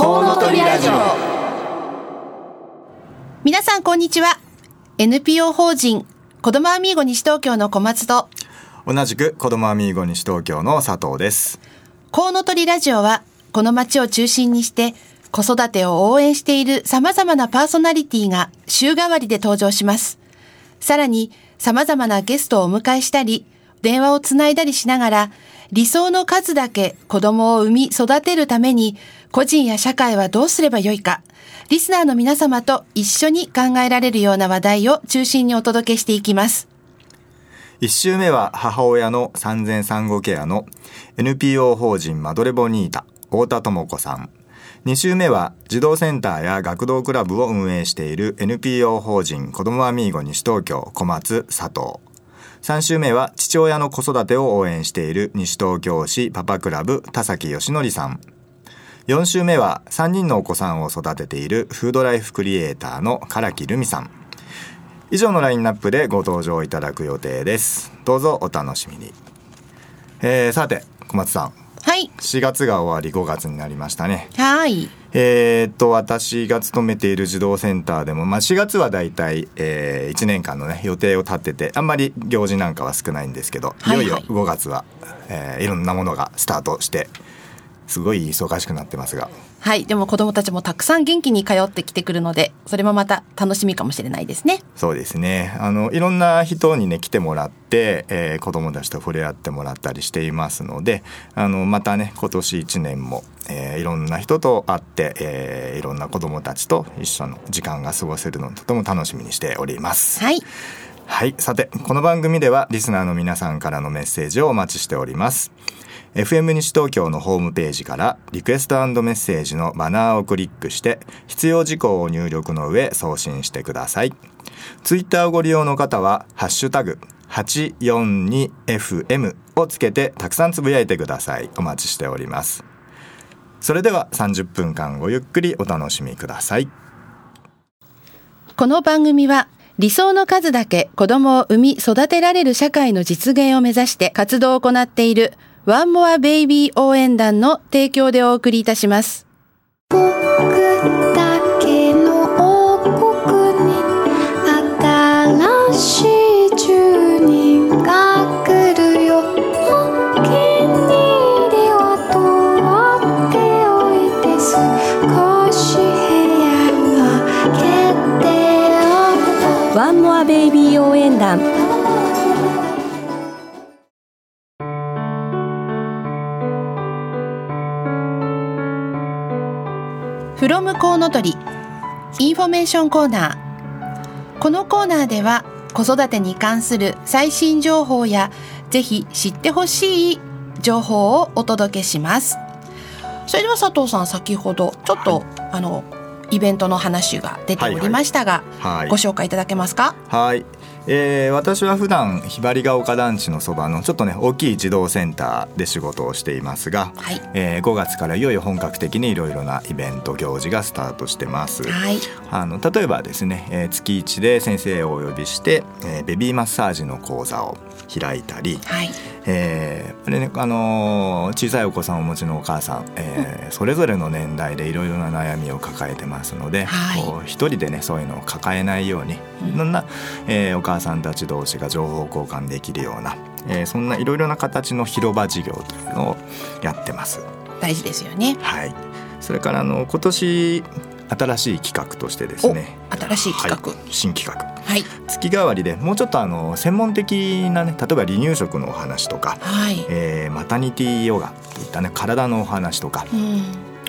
コウノトリラジオ。皆さんこんにちは。NPO 法人子どもアミーゴ西東京の小松と同じく子どもアミーゴ西東京の佐藤です。コウノトリラジオはこの街を中心にして子育てを応援している様々なパーソナリティが週替わりで登場します。さらに様々なゲストをお迎えしたり電話をつないだりしながら理想の数だけ子供を産み育てるために個人や社会はどうすればよいか。リスナーの皆様と一緒に考えられるような話題を中心にお届けしていきます。1週目は母親の産前産後ケアの NPO 法人マドレボニータ太田智子さん。2週目は児童センターや学童クラブを運営している NPO 法人子どもアミーゴ西東京小松佐藤。3週目は父親の子育てを応援している西東京市パパクラブ田崎義則さん。4週目は3人のお子さんを育てているフードライフクリエイターの唐木留美さん。以上のラインナップでご登場いただく予定です。どうぞお楽しみに、えー、さて小松さん。はい。4月が終わり5月になりましたね。はい。えーっと私が勤めている児童センターでも、まあ、4月はだいたい、え1年間のね予定を立ててあんまり行事なんかは少ないんですけど、はいはい。いよいよ5月は、えーいろんなものがスタートしてすごい忙しくなってますがはい。でも子供たちもたくさん元気に通ってきてくるので、それもまた楽しみかもしれないですね。そうですねあのいろんな人にね来てもらって、えー子どもたちと触れ合ってもらったりしていますのであのまたね今年1年も、えーいろんな人と会って、えーいろんな子どもたちと一緒の時間が過ごせるのをとても楽しみにしております。はい。はい。さて、この番組ではリスナーの皆さんからのメッセージをお待ちしております。FM 西東京のホームページからリクエストメッセージのバナーをクリックして必要事項を入力の上送信してください。ツイッターをご利用の方はハッシュタグ 842FM をつけてたくさんつぶやいてください。お待ちしております。それでは30分間ごゆっくりお楽しみください。この番組は理想の数だけ子供を産み育てられる社会の実現を目指して活動を行っているワンモアベイビー応援団の提供でお送りいたします。僕だけの王国に新しい住人が来るよ。お気に入りは取っておいて少し部屋を開けておく One More Baby 応援団 from コウノトリインフォメーションコーナー。このコーナーでは子育てに関する最新情報やぜひ知ってほしい情報をお届けします。それでは佐藤さん先ほどちょっと、あのイベントの話が出ておりましたが、はい。ご紹介いただけますか？はい、えー私は普段ひばりが丘団地のそばのちょっとね大きい児童センターで仕事をしていますが、はい。えー5月からいよいよ本格的にいろいろなイベント行事がスタートしてます。はい。あの例えばですね、えー月1で先生をお呼びして、えーベビーマッサージの講座を開いたり、はいえーあれねあのー小さいお子さんをお持ちのお母さん、えーそれぞれの年代でいろいろな悩みを抱えてますので、はい。こう一人でねそういうのを抱えないようにいろんな、えーお母さんたち同士が情報交換できるような、えーそんないろいろな形の広場事業というのをやってます。大事ですよね。はい、それからあの今年新しい企画としてですね。お新しい企画。はい。新企画はい。月替わりでもうちょっとあの専門的なね例えば離乳食のお話とか、はい、えーマタニティヨガといったね体のお話とかうん。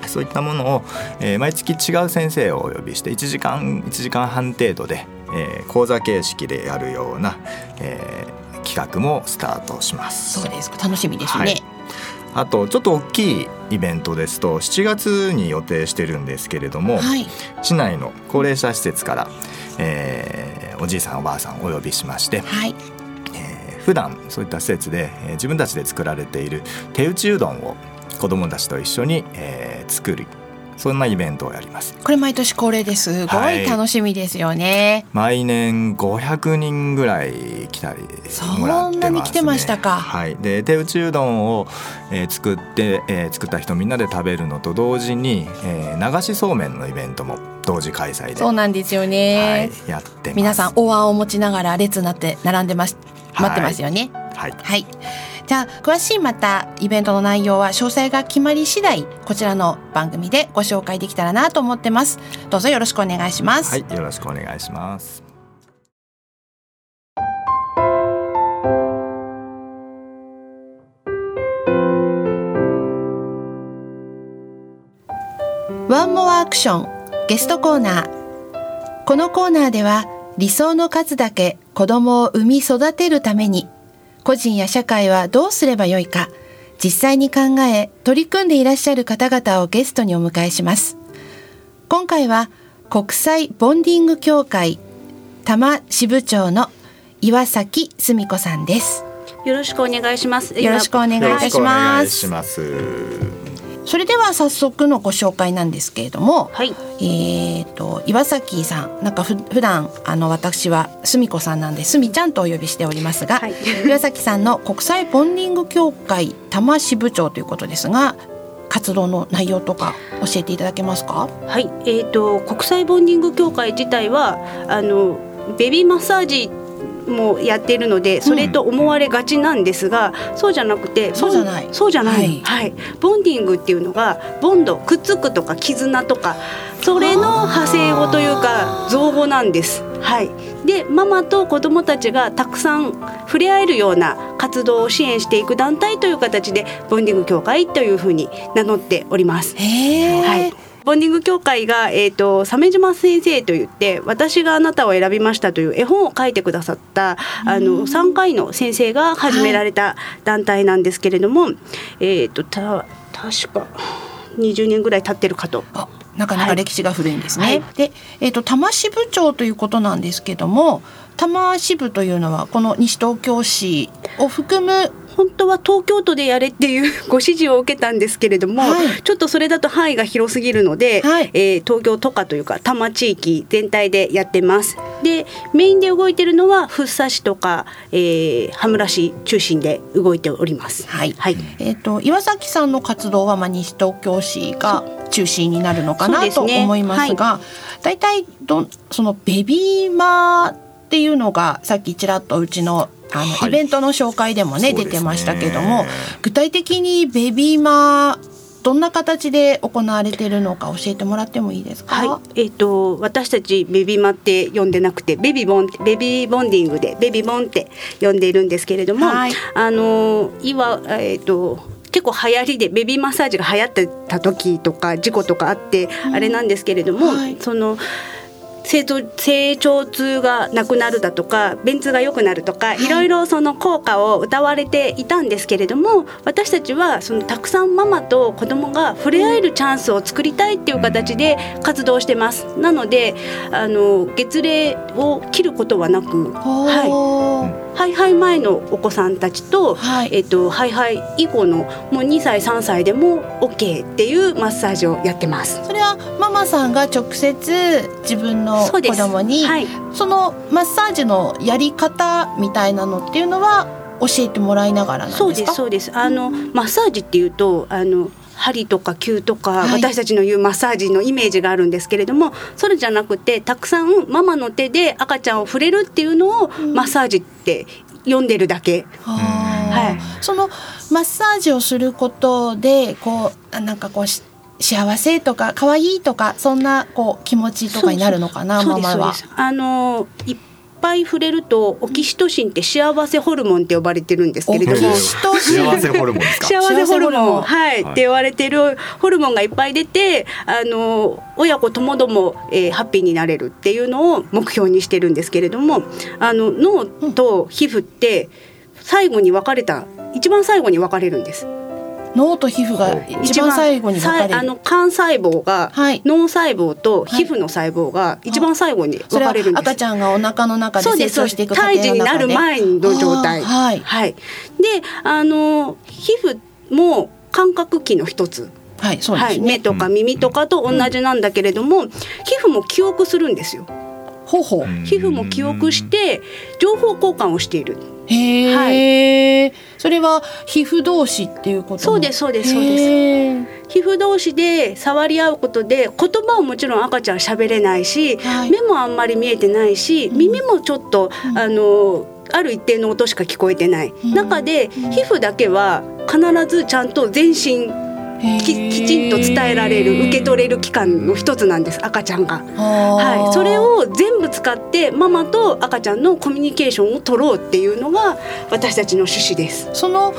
そういったものを、えー毎月違う先生をお呼びして1時間1時間半程度で、えー講座形式でやるような、えー企画もスタートします。そうです。楽しみですね、はい。あとちょっと大きいイベントですと7月に予定してるんですけれども、はい。市内の高齢者施設から、えーおじいさんおばあさんをお呼びしまして、はい。えー普段そういった施設で、えー自分たちで作られている手打ちうどんを子どもたちと一緒に、えー作りそんなイベントをやります。これ毎年恒例です。ごはい。い楽しみですよね、毎年500人ぐらい来たりそもらってます、ね、んなに来てましたか。はい。で手打ちうどんを、えー作って、えー作った人みんなで食べるのと同時に、えー流しそうめんのイベントも同時開催でそうなんですよね、はい、やって皆さんお椀を持ちながら列になって並んでますはい。待ってますよね。はいはい。じゃあ詳しいまたイベントの内容は詳細が決まり次第こちらの番組でご紹介できたらなと思ってます。どうぞよろしくお願いします。はい、よろしくお願いしますワンモアアクションゲストコーナーこのコーナーでは理想の数だけ子供を産み育てるために個人や社会はどうすればよいか実際に考え取り組んでいらっしゃる方々をゲストにお迎えします。今回は国際ボンディング協会多摩支部長の岩崎澄子さんです。よろしくお願いします。よろしくお願いいたしよろしくお願いますしますそれでは早速のご紹介なんですけれども、はい。えー、と岩崎さんなんかふ普段あの私はすみこさんなんですみちゃんとお呼びしておりますが、はい 岩崎さんの国際ボンディング協会多摩支部長ということですが活動の内容とか教えていただけますか？はい。えっ、と国際ボンディング協会自体はあのベビーマッサージもやっているのでそれと思われがちなんですが、そうじゃなくてそうじゃない。そうじゃない、はい。はい。ボンディングっていうのがボンドくっつくとか絆とかそれの派生語というか造語なんです。はい、でママと子どもたちがたくさん触れ合えるような活動を支援していく団体という形でボンディング協会というふうに名乗っております。はい。ボンディング協会が、えー、と鮫島先生といって私があなたを選びましたという絵本を書いてくださったあの3回の先生が始められた団体なんですけれども、えっ、とた確か20年ぐらい経ってるかと。あなかなか歴史が古いんですね。はいで、えっ、と多摩支部長ということなんですけども、多摩支部というのはこの西東京市を含む本当は東京都でやれっていう ご指示を受けたんですけれども、はい。ちょっとそれだと範囲が広すぎるので、はい。えー東京都下というか多摩地域全体でやってます。でメインで動いてるのは福生市とか、えー羽村市中心で動いております。はい。はい。えっ、と岩崎さんの活動はまあ西東京市が中心になるのかなね。思いますが、大体どんそのベビーマーっていうのがさっきちらっとうちのあの、はい。イベントの紹介でもねね。出てましたけども具体的にベビーマーどんな形で行われているのか教えてもらってもいいですか？はい、えっ、と私たちベビーマって呼んでなくてベビーボンベビーボンディングでベビーボンって呼んでいるんですけれども、はい。あのいわえっ、と結構流行りでベビーマッサージが流行ってた時とか事故とかあって、あれなんですけれども、はい。その成長成長痛がなくなるだとか便通が良くなるとか、い、ろいろその効果を謳われていたんですけれども私たちはそのたくさんママと子供が触れ合えるチャンスを作りたいっていう形で活動してます。なのであの月齢を切ることはなく、ほはい、ーハイハイ前のお子さんたちと、はい。えっと、ハイハイ以降のもう2歳3歳でも OK っていうマッサージをやってます。それはママさんが直接自分の子供にはい。そのマッサージのやり方みたいなのっていうのは教えてもらいながらなんですか？そうですそうです。あのマッサージっていうとあの針とか灸とか、はい。私たちの言うマッサージのイメージがあるんですけれどもそれじゃなくてたくさんママの手で赤ちゃんを触れるっていうのをマッサージって呼んでるだけ。ははい。そのマッサージをすることでこうあなんかこうし幸せとか可愛いとかそんなこう気持ちとかになるのかなママは。あのいっぱい触れるとオキシトシンって幸せホルモンって呼ばれてるんですけれどもオキシトシン幸せホルモンですか？幸せホルモン。幸せホルモン。はい、はいって言われてるホルモンがいっぱい出てあの親子ともども、えーハッピーになれるっていうのを目標にしてるんですけれどもあの脳と皮膚って最後に分かれた一番最後に分かれるんです。脳と皮膚が一番最後に分かれあの肝細胞が、はい。脳細胞と皮膚の細胞が一番最後に分かれるんです。赤ちゃんがお腹の中で成長していく過程胎児になる前の状態。はい。はい、であの皮膚も感覚器の一つ。はいそうですね、目とか耳とかと同じなんだけれども、皮膚も記憶するんですよ。ほうほう。うん。皮膚も記憶して情報交換をしている。へえ、それは皮膚同士っていうことそうですそうですそうです。皮膚同士で触り合うことで言葉をもちろん赤ちゃん喋れないし、はい。目もあんまり見えてないし、耳もちょっと、あのある一定の音しか聞こえてない、ん。中で皮膚だけは必ずちゃんと全身ききちんと伝えられる受け取れる器官の一つなんです赤ちゃんが。ははい、それを全部使ってママと赤ちゃんのコミュニケーションを取ろうっていうのが私たちの趣旨です。その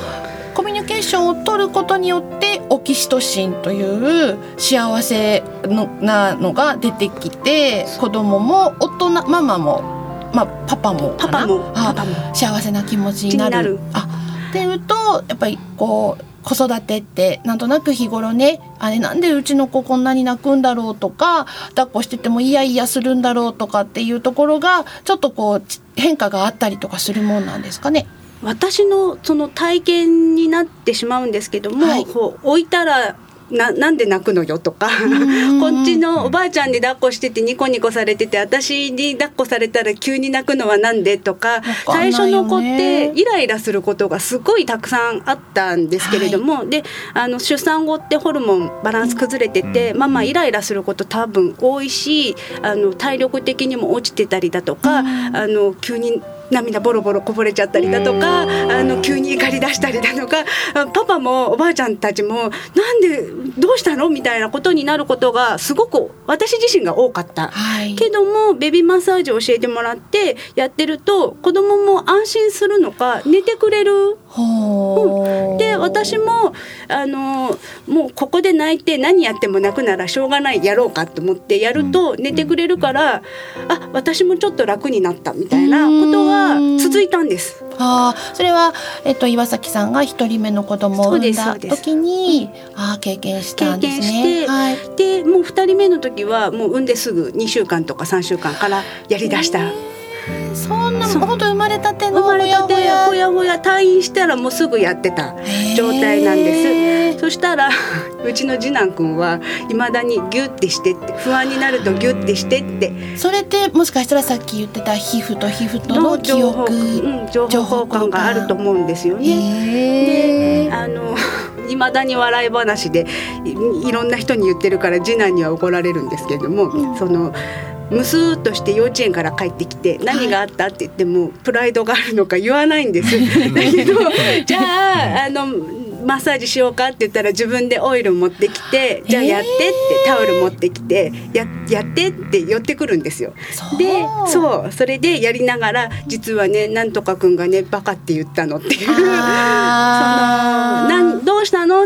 コミュニケーションを取ることによってオキシトシンという幸せのなのが出てきて子供も大人ママも、まあ、パパもパパもあパパも。幸せな気持ちになる。気になる。あっていうとやっぱりこう子育てってなんとなく日頃ねあれなんでうちの子こんなに泣くんだろうとか抱っこしててもイヤイヤするんだろうとかっていうところがちょっとこうち変化があったりとかするもんなんですかね。私のその体験になってしまうんですけども、はいこう置いたらななんで泣くのよとかん。こっちのおばあちゃんに抱っこしててニコニコされてて私に抱っこされたら急に泣くのはなんでとかかんない最初の子ってイライラすることがすごいたくさんあったんですけれども、であの出産後ってホルモンバランス崩れてて、うん。ママイライラすること多分多いしあの体力的にも落ちてたりだとか、あの急に涙ボロボロこぼれちゃったりだとかあの急に怒り出したりだとかあパパもおばあちゃんたちもなんでどうしたのみたいなことになることがすごく私自身が多かった。はいけどもベビーマッサージを教えてもらってやってると子供も安心するのか寝てくれるほうで私もあのもうここで泣いて何やっても泣くならしょうがないやろうかと思ってやると寝てくれるから、あ私もちょっと楽になったみたいなことが続いたんです。ああ、それは、えっと、岩崎さんが一人目の子供を産んだそうですそうです時に、ああ、経験したんですね。経験してはい。でもう2人目の時はもう産んですぐ2週間とか3週間からやりだした。そんな、本当生まれたての生まれたてほやほや退院したらもうすぐやってた状態なんです。そしたら うちの次男くんはいまだにギュッてしてって不安になるとギュッてしてってそれって、もしかしたらさっき言ってた皮膚と皮膚とのの記情報,、憶。うん、情報交換があると思うんですよね。へえ。あの いまだに笑い話でいいろんな人に言ってるから次男には怒られるんですけれども、そのむすーっとして幼稚園から帰ってきて何があったって言ってもプライドがあるのか言わないんです。だ けどじゃああのマッサージしようかって言ったら自分でオイル持ってきてじゃあやってってタオル持ってきてややってって寄ってくるんですよ。でそうそれでやりながら実はねなんとかくんがねバカって言ったのっていう。そのなん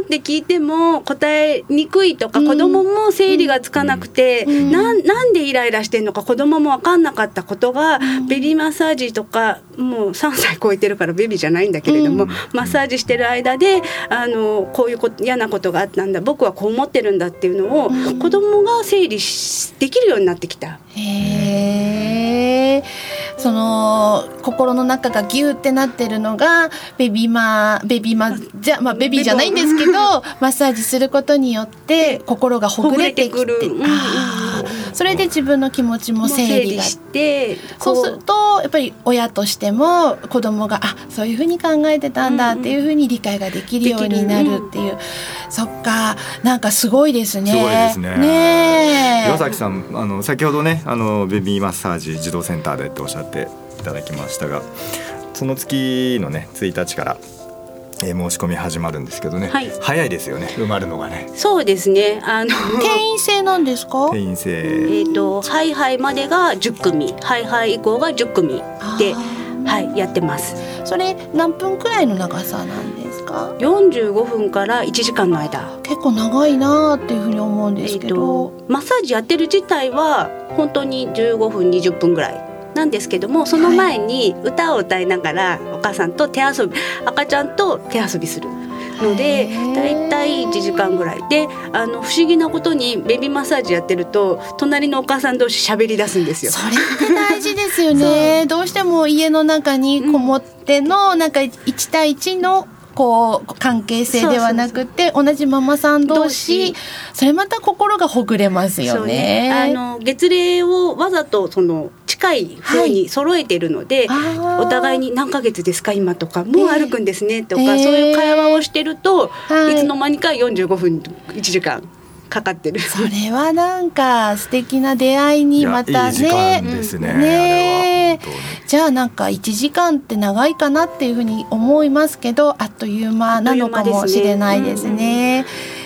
って聞いても答えにくいとか、子供も整理がつかなくて、なんなんでイライラしてんのか子供も分かんなかったことが、ベビーマッサージとかもう3歳超えてるからベビーじゃないんだけれども、マッサージしてる間であのこういうこと嫌なことがあったんだ僕はこう思ってるんだっていうのを、子供が整理しできるようになってきた。へえ。その心の中がギューってなってるのがベビーマベビーマじゃまあベビーじゃないんですけどマッサージすることによって心がほぐれてきてそれで自分の気持ちも整理が。してそうするとやっぱり親としても子供があそういうふうに考えてたんだっていうふうに理解ができるようになるっていう、そっかなんかすごいですね。すごいですね。ねえ。岩崎さんあの先ほどねあのベビーマッサージ児童センターでっておっしゃっていただきましたがその月のね1日から、えー申し込み始まるんですけどね、はい。早いですよね。埋まるのがね。そうですね。あの定員制なんですか？定員制。えー、とハイハイまでが10組。ハイハイ以降が10組で、はい、やってます。それ何分くらいの長さなんですか？45分から1時間の間。結構長いなーっていうふうに思うんですけえー、マッサージやってる自体は本当に15分20分ぐらいなんですけどもその前に歌を歌いながらお母さんと手遊び赤ちゃんと手遊びするのでへーだいたい1時間ぐらいであの不思議なことにベビーマッサージやってると隣のお母さん同士喋り出すんですよ。それって大事ですよね。どうしても家の中にこもってのなんか1対1のこう関係性ではなくて同じママさん同士それまた心がほぐれますよね。あの月齢をわざとその近い風に揃えてるので、あー。お互いに何ヶ月ですか今とかもう歩くんですねとか、えーそういう会話をしてると、はい。い、つの間にか45分1時間かかってる。それはなんか素敵な出会いにまたいやいい時ね間ですね、じゃあなんか1時間って長いかなっていうふうに思いますけどあっという間なのかもしれないですね。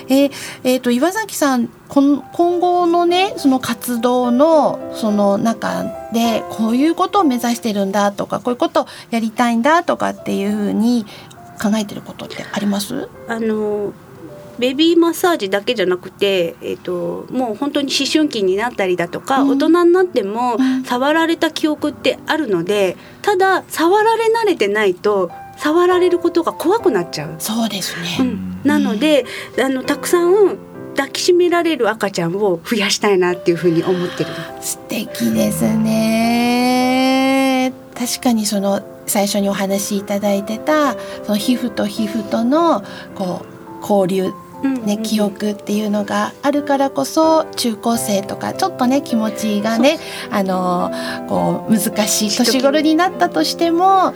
えーえーと岩崎さんこん今後のねその活動のその中でこういうことを目指してるんだとかこういうことをやりたいんだとかっていうふうに考えてることってあります？あのベビーマッサージだけじゃなくて、えー、ともう本当に思春期になったりだとか、うん大人になってもうん触られた記憶ってあるのでただ触られ慣れてないと触られることが怖くなっちゃう。そうですね。うん、なので、あのたくさん抱きしめられる赤ちゃんを増やしたいなっていうふうに思ってる。素敵ですね確かにその最初にお話しいただいてたその皮膚と皮膚とのこう交流ね、記憶っていうのがあるからこそ中高生とかちょっとね気持ちがねあのこう難しい年頃になったとしても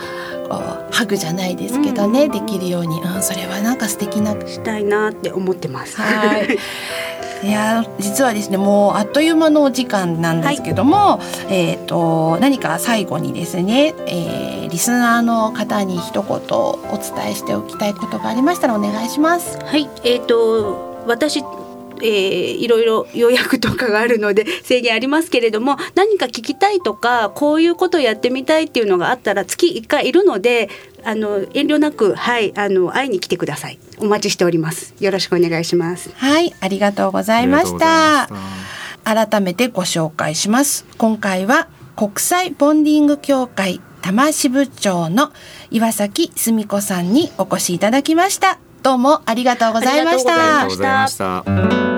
こうハグじゃないですけどね、うん。できるように、うん、それはなんか素敵な。したいなって思ってます。はい。いや実はですねもうあっという間のお時間なんですけども、えっ、と何か最後にですね、えーリスナーの方に一言お伝えしておきたいことがありましたらお願いします。はい、えっ、と私えーいろいろ予約とかがあるので制限ありますけれども何か聞きたいとかこういうことをやってみたいっていうのがあったら月1回いるのであの遠慮なくはいあの会いに来てくださいお待ちしておりますよろしくお願いしますはい、ありがとうございました。改めてご紹介します。今回は国際ボンディング協会多摩支部長の岩崎澄子さんにお越しいただきました。どうもありがとうございましありがとうございた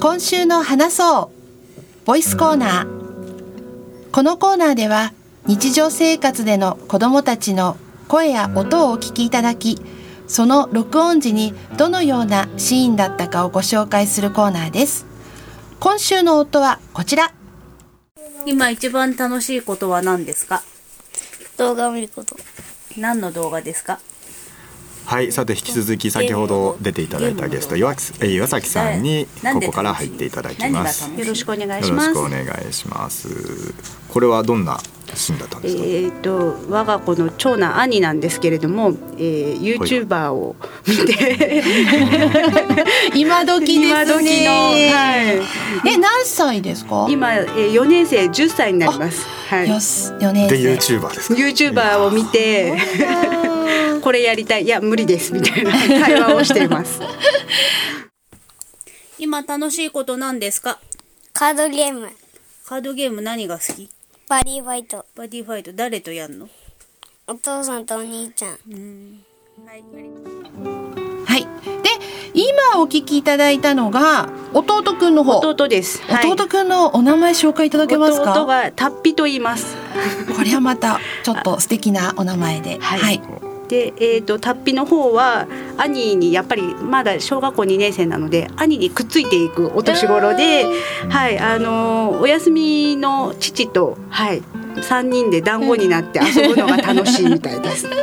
今週の話そう。ボイスコーナー。このコーナーでは日常生活での子どもたちの声や音をお聞きいただきその録音時にどのようなシーンだったかをご紹介するコーナーです。今週の音はこちら。今一番楽しいことは何ですか？動画を見ること。何の動画ですか？はいさて引き続き先ほど出ていただいたゲスト岩崎え岩崎さんにここから入っていただきます。よろしくお願いよろししますくお願いしますこれはどんなシーンだったんですか、えー、と我が子の長男兄なんですけれども、えー、YouTuber を見て 今時ですね。今時の、はい、え何歳ですか？今、えー、4年生10歳になります。はい。よし4年で生 YouTuber ですか？YouTuber を見てこれやりたいいや無理ですみたいな会話をしています。今楽しいこと何ですか？カードゲーム。カードゲーム何が好き？バディファイト。バディファイト。誰とやんの？お父さんとお兄ちゃん。はいはい。で今お聞きいただいたのが弟くんの方。弟です。はい。弟くんのお名前紹介いただけますか？弟がタッピと言います。これはまたちょっと素敵なお名前で。はい。はい。で、えー、とタッピの方は兄にやっぱりまだ小学校2年生なので兄にくっついていくお年頃で、はいあのーお休みの父と、はい、3人で団子になって遊ぶのが楽しいみたいです。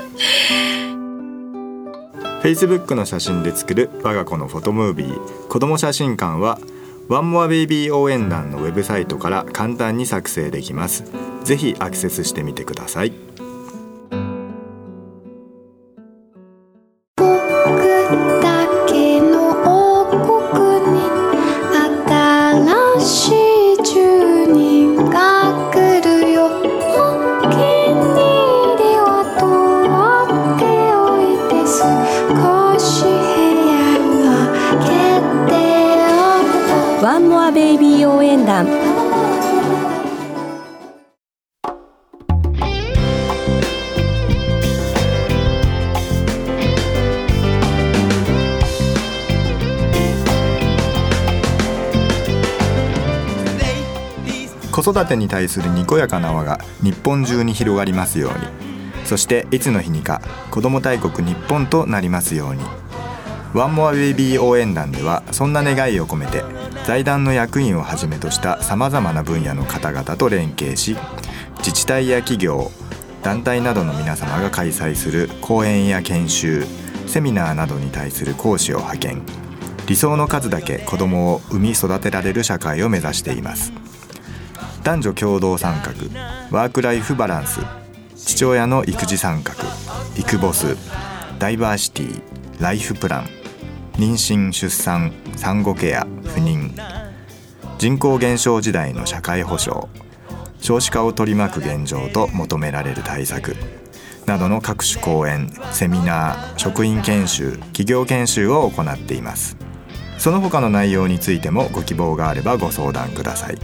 Facebook の写真で作る我が子のフォトムービー。子供写真館はワンモアベイビー応援団のウェブサイトから簡単に作成できます。ぜひアクセスしてみてください子育てに対するにこやかな輪が日本中に広がりますように。そしていつの日にか子ども大国日本となりますように。ワンモアベイビー応援団ではそんな願いを込めて財団の役員をはじめとしたさまざまな分野の方々と連携し自治体や企業団体などの皆様が開催する講演や研修セミナーなどに対する講師を派遣。理想の数だけ子どもを産み育てられる社会を目指しています。男女共同参画ワークライフバランス父親の育児参画育ボスダイバーシティライフプラン妊娠出産産後ケア不妊人口減少時代の社会保障少子化を取り巻く現状と求められる対策などの各種講演セミナー職員研修企業研修を行っています。その他の内容についてもご希望があればご相談ください。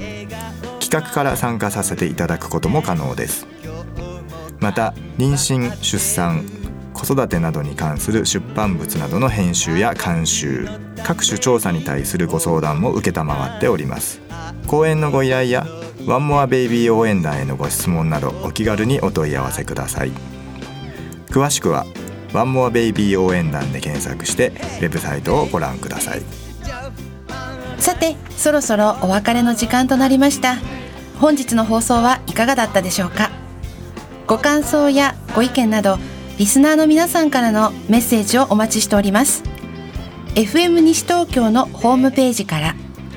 企画から参加させていただくことも可能です。また妊娠出産子育てなどに関する出版物などの編集や監修各種調査に対するご相談も承っております。講演のご依頼やワンモアベイビー応援団へのご質問などお気軽にお問い合わせください。詳しくはワンモアベイビー応援団で検索してウェブサイトをご覧ください。さてそろそろお別れの時間となりました。本日の放送はいかがだったでしょうか？ご感想やご意見などリスナーの皆さんからのメッセージをお待ちしております。FM 西東京のホームページから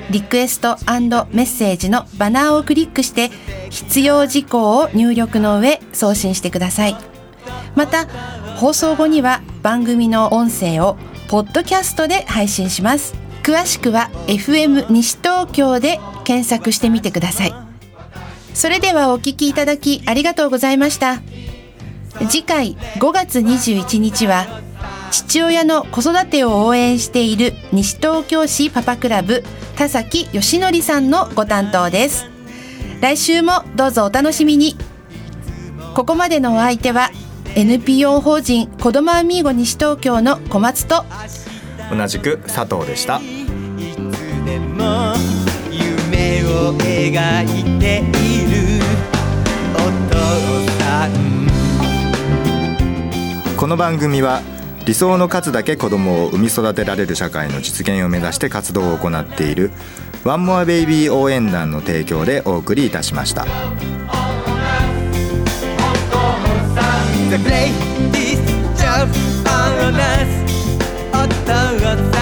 リクエストメッセージのバナーをクリックして必要事項を入力の上送信してください。また放送後には番組の音声をポッドキャストで配信します。詳しくは FM 西東京で検索してみてください。それではお聞きいただきありがとうございました。次回5月21日は父親の子育てを応援している西東京市パパクラブ田崎義則さんのご担当です。来週もどうぞお楽しみに。ここまでのお相手は NPO 法人子どもアミーゴ西東京の小松と同じく佐藤でした。でも夢を描いている。お父さん。この番組は理想の数だけ子供を産み育てられる社会の実現を目指して活動を行っている。ワンモアベイビー応援団の提供でお送りいたしました。お父